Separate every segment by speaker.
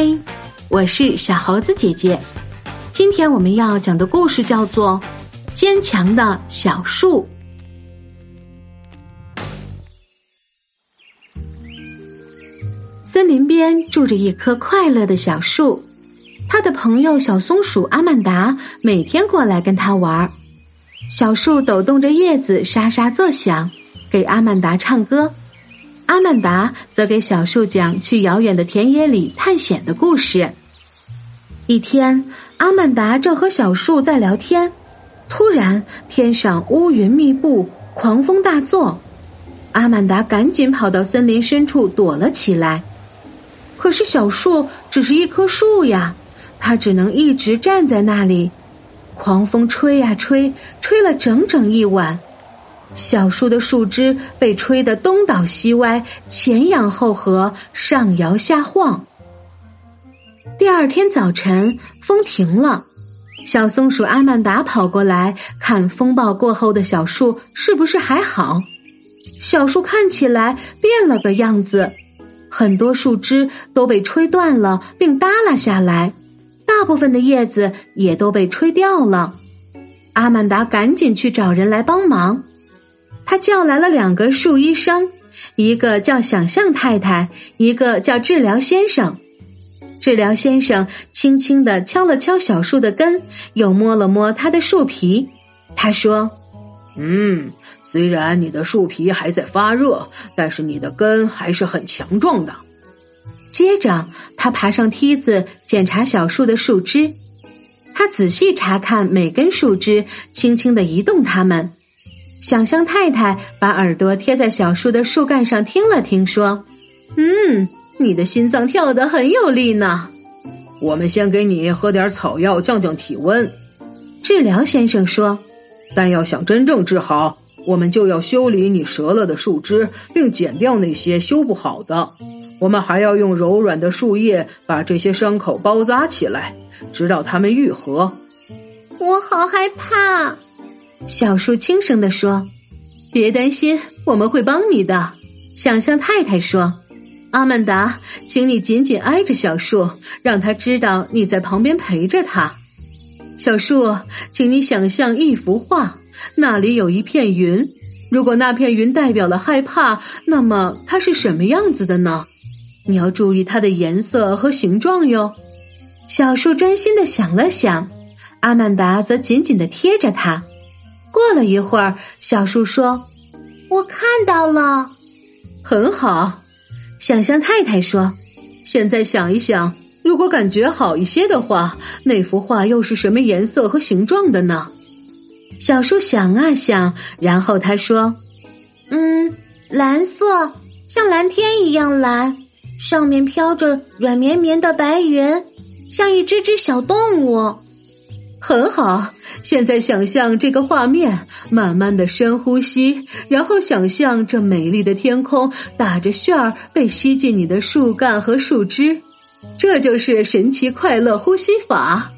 Speaker 1: 嗨，我是小猴子姐姐。今天我们要讲的故事叫做《坚强的小树》。森林边住着一棵快乐的小树，他的朋友小松鼠阿曼达每天过来跟他玩。小树抖动着叶子，沙沙作响，给阿曼达唱歌。阿曼达则给小树讲去遥远的田野里探险的故事。一天，阿曼达正和小树在聊天，突然天上乌云密布，狂风大作。阿曼达赶紧跑到森林深处躲了起来。可是小树只是一棵树呀，它只能一直站在那里。狂风吹呀吹，吹了整整一晚。小树的树枝被吹得东倒西歪，前仰后合，上摇下晃。第二天早晨，风停了，小松鼠阿曼达跑过来看风暴过后的小树是不是还好。小树看起来变了个样子，很多树枝都被吹断了，并耷拉下来，大部分的叶子也都被吹掉了。阿曼达赶紧去找人来帮忙。他叫来了两个树医生，一个叫想象太太，一个叫治疗先生。治疗先生轻轻的敲了敲小树的根，又摸了摸它的树皮。他说：“
Speaker 2: 嗯，虽然你的树皮还在发热，但是你的根还是很强壮的。”
Speaker 1: 接着，他爬上梯子检查小树的树枝。他仔细查看每根树枝，轻轻的移动它们。想象太太把耳朵贴在小树的树干上听了听，说：“嗯，你的心脏跳得很有力呢。
Speaker 2: 我们先给你喝点草药降降体温。”
Speaker 1: 治疗先生说：“
Speaker 2: 但要想真正治好，我们就要修理你折了的树枝，并剪掉那些修不好的。我们还要用柔软的树叶把这些伤口包扎起来，直到它们愈合。”
Speaker 3: 我好害怕。
Speaker 1: 小树轻声地说：“别担心，我们会帮你的。”想象太太说：“阿曼达，请你紧紧挨着小树，让他知道你在旁边陪着他。”小树，请你想象一幅画，那里有一片云。如果那片云代表了害怕，那么它是什么样子的呢？你要注意它的颜色和形状哟。小树专心的想了想，阿曼达则紧紧的贴着他。过了一会儿，小树说：“
Speaker 3: 我看到了，
Speaker 1: 很好。”想象太太说：“现在想一想，如果感觉好一些的话，那幅画又是什么颜色和形状的呢？”小树想啊想，然后他说：“
Speaker 3: 嗯，蓝色，像蓝天一样蓝，上面飘着软绵绵的白云，像一只只小动物。”
Speaker 1: 很好，现在想象这个画面，慢慢的深呼吸，然后想象这美丽的天空打着旋儿被吸进你的树干和树枝，这就是神奇快乐呼吸法。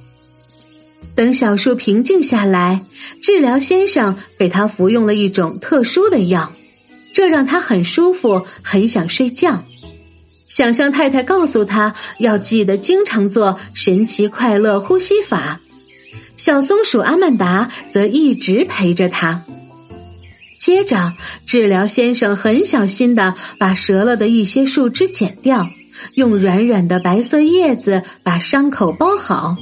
Speaker 1: 等小树平静下来，治疗先生给他服用了一种特殊的药，这让他很舒服，很想睡觉。想象太太告诉他要记得经常做神奇快乐呼吸法。小松鼠阿曼达则一直陪着他。接着，治疗先生很小心的把折了的一些树枝剪掉，用软软的白色叶子把伤口包好。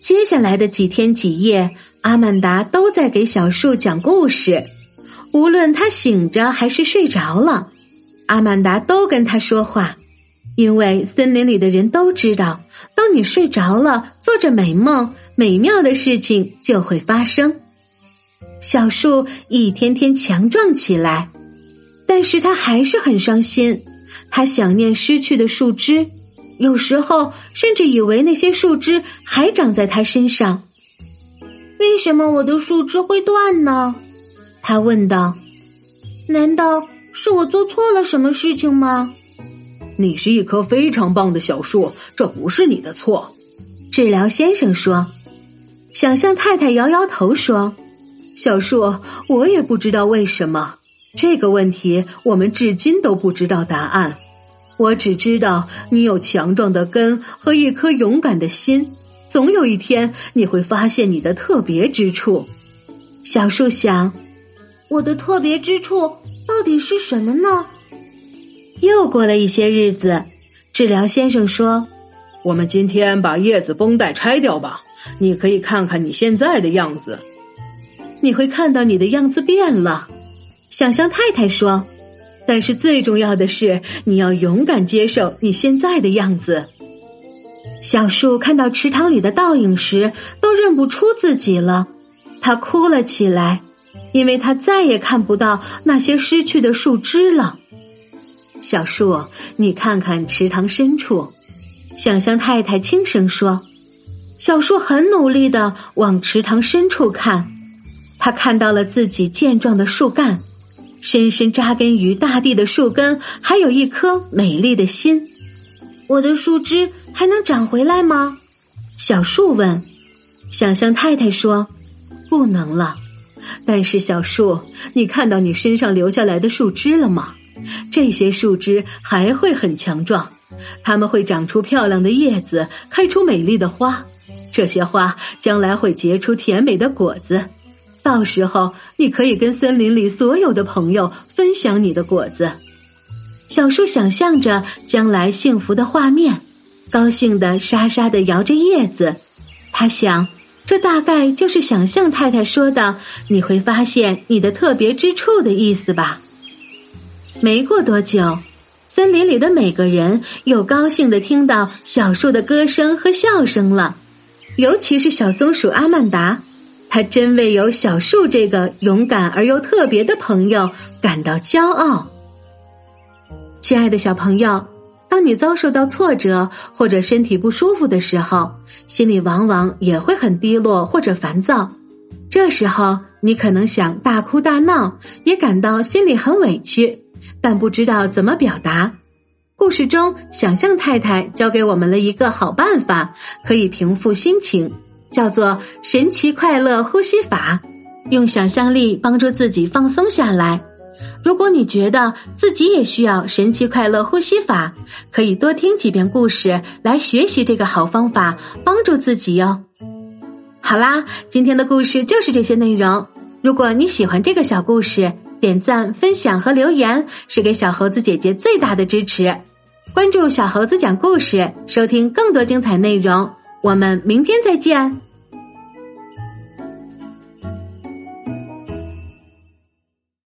Speaker 1: 接下来的几天几夜，阿曼达都在给小树讲故事，无论他醒着还是睡着了，阿曼达都跟他说话。因为森林里的人都知道，当你睡着了，做着美梦，美妙的事情就会发生。小树一天天强壮起来，但是他还是很伤心。他想念失去的树枝，有时候甚至以为那些树枝还长在他身上。
Speaker 3: 为什么我的树枝会断呢？
Speaker 1: 他问道。
Speaker 3: 难道是我做错了什么事情吗？
Speaker 2: 你是一棵非常棒的小树，这不是你的错。”
Speaker 1: 治疗先生说。想象太太摇摇头说：“小树，我也不知道为什么这个问题，我们至今都不知道答案。我只知道你有强壮的根和一颗勇敢的心，总有一天你会发现你的特别之处。小树想，
Speaker 3: 我的特别之处到底是什么呢？
Speaker 1: 又过了一些日子，治疗先生说：“
Speaker 2: 我们今天把叶子绷带拆掉吧，你可以看看你现在的样子。
Speaker 1: 你会看到你的样子变了。”想象太太说。但是最重要的是，你要勇敢接受你现在的样子。小树看到池塘里的倒影时，都认不出自己了，他哭了起来，因为他再也看不到那些失去的树枝了。小树，你看看池塘深处，想象太太轻声说。小树很努力的往池塘深处看，他看到了自己健壮的树干。深深扎根于大地的树根，还有一颗美丽的心。
Speaker 3: 我的树枝还能长回来吗？
Speaker 1: 小树问。想象太太说：“不能了。”但是小树，你看到你身上留下来的树枝了吗？这些树枝还会很强壮，它们会长出漂亮的叶子，开出美丽的花。这些花将来会结出甜美的果子。到时候，你可以跟森林里所有的朋友分享你的果子。小树想象着将来幸福的画面，高兴的沙沙的摇着叶子。他想，这大概就是想象太太说的“你会发现你的特别之处”的意思吧。没过多久，森林里的每个人又高兴的听到小树的歌声和笑声了，尤其是小松鼠阿曼达。他真为有小树这个勇敢而又特别的朋友感到骄傲。亲爱的小朋友，当你遭受到挫折或者身体不舒服的时候，心里往往也会很低落或者烦躁。这时候，你可能想大哭大闹，也感到心里很委屈，但不知道怎么表达。故事中，想象太太教给我们了一个好办法，可以平复心情。叫做神奇快乐呼吸法，用想象力帮助自己放松下来。如果你觉得自己也需要神奇快乐呼吸法，可以多听几遍故事来学习这个好方法，帮助自己哟。好啦，今天的故事就是这些内容。如果你喜欢这个小故事，点赞、分享和留言是给小猴子姐姐最大的支持。关注小猴子讲故事，收听更多精彩内容。我们明天再见。